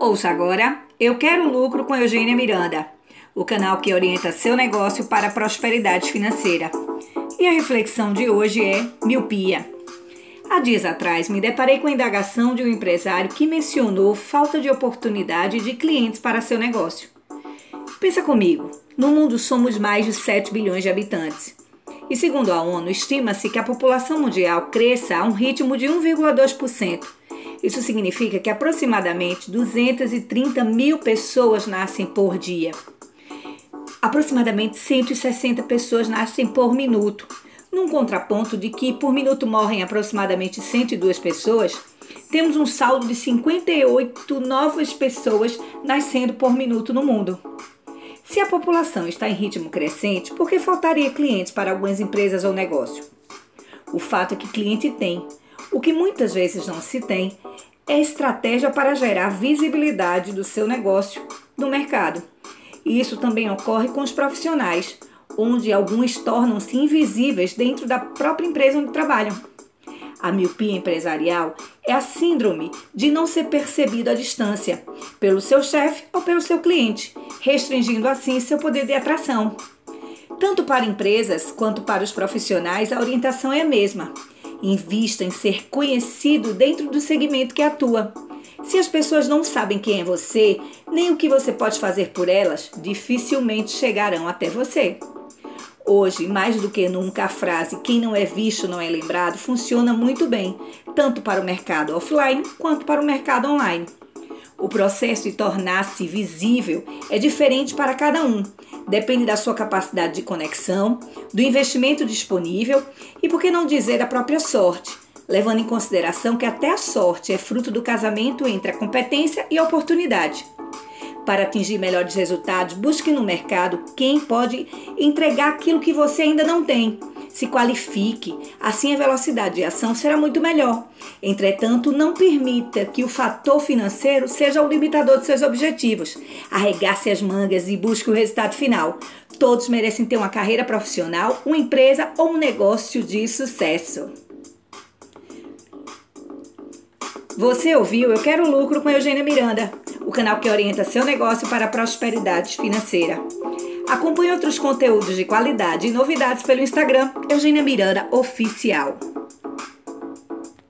Ouça agora Eu Quero Lucro com Eugênia Miranda, o canal que orienta seu negócio para a prosperidade financeira. E a reflexão de hoje é miopia. Há dias atrás me deparei com a indagação de um empresário que mencionou falta de oportunidade de clientes para seu negócio. Pensa comigo, no mundo somos mais de 7 bilhões de habitantes. E segundo a ONU, estima-se que a população mundial cresça a um ritmo de 1,2%. Isso significa que aproximadamente 230 mil pessoas nascem por dia. Aproximadamente 160 pessoas nascem por minuto. Num contraponto de que por minuto morrem aproximadamente 102 pessoas, temos um saldo de 58 novas pessoas nascendo por minuto no mundo. Se a população está em ritmo crescente, por que faltaria clientes para algumas empresas ou negócio? O fato é que cliente tem. O que muitas vezes não se tem é estratégia para gerar visibilidade do seu negócio no mercado. E isso também ocorre com os profissionais, onde alguns tornam-se invisíveis dentro da própria empresa onde trabalham. A miopia empresarial é a síndrome de não ser percebido à distância pelo seu chefe ou pelo seu cliente, restringindo assim seu poder de atração. Tanto para empresas quanto para os profissionais, a orientação é a mesma Invista em ser conhecido dentro do segmento que atua. Se as pessoas não sabem quem é você, nem o que você pode fazer por elas, dificilmente chegarão até você. Hoje, mais do que nunca, a frase quem não é visto não é lembrado funciona muito bem, tanto para o mercado offline quanto para o mercado online. O processo de tornar-se visível é diferente para cada um, depende da sua capacidade de conexão, do investimento disponível e, por que não dizer, da própria sorte, levando em consideração que até a sorte é fruto do casamento entre a competência e a oportunidade. Para atingir melhores resultados, busque no mercado quem pode entregar aquilo que você ainda não tem se qualifique, assim a velocidade de ação será muito melhor. Entretanto, não permita que o fator financeiro seja o limitador de seus objetivos. Arregace as mangas e busque o resultado final. Todos merecem ter uma carreira profissional, uma empresa ou um negócio de sucesso. Você ouviu Eu Quero Lucro com Eugênia Miranda, o canal que orienta seu negócio para a prosperidade financeira. Acompanhe outros conteúdos de qualidade e novidades pelo Instagram Eugênia Miranda Oficial.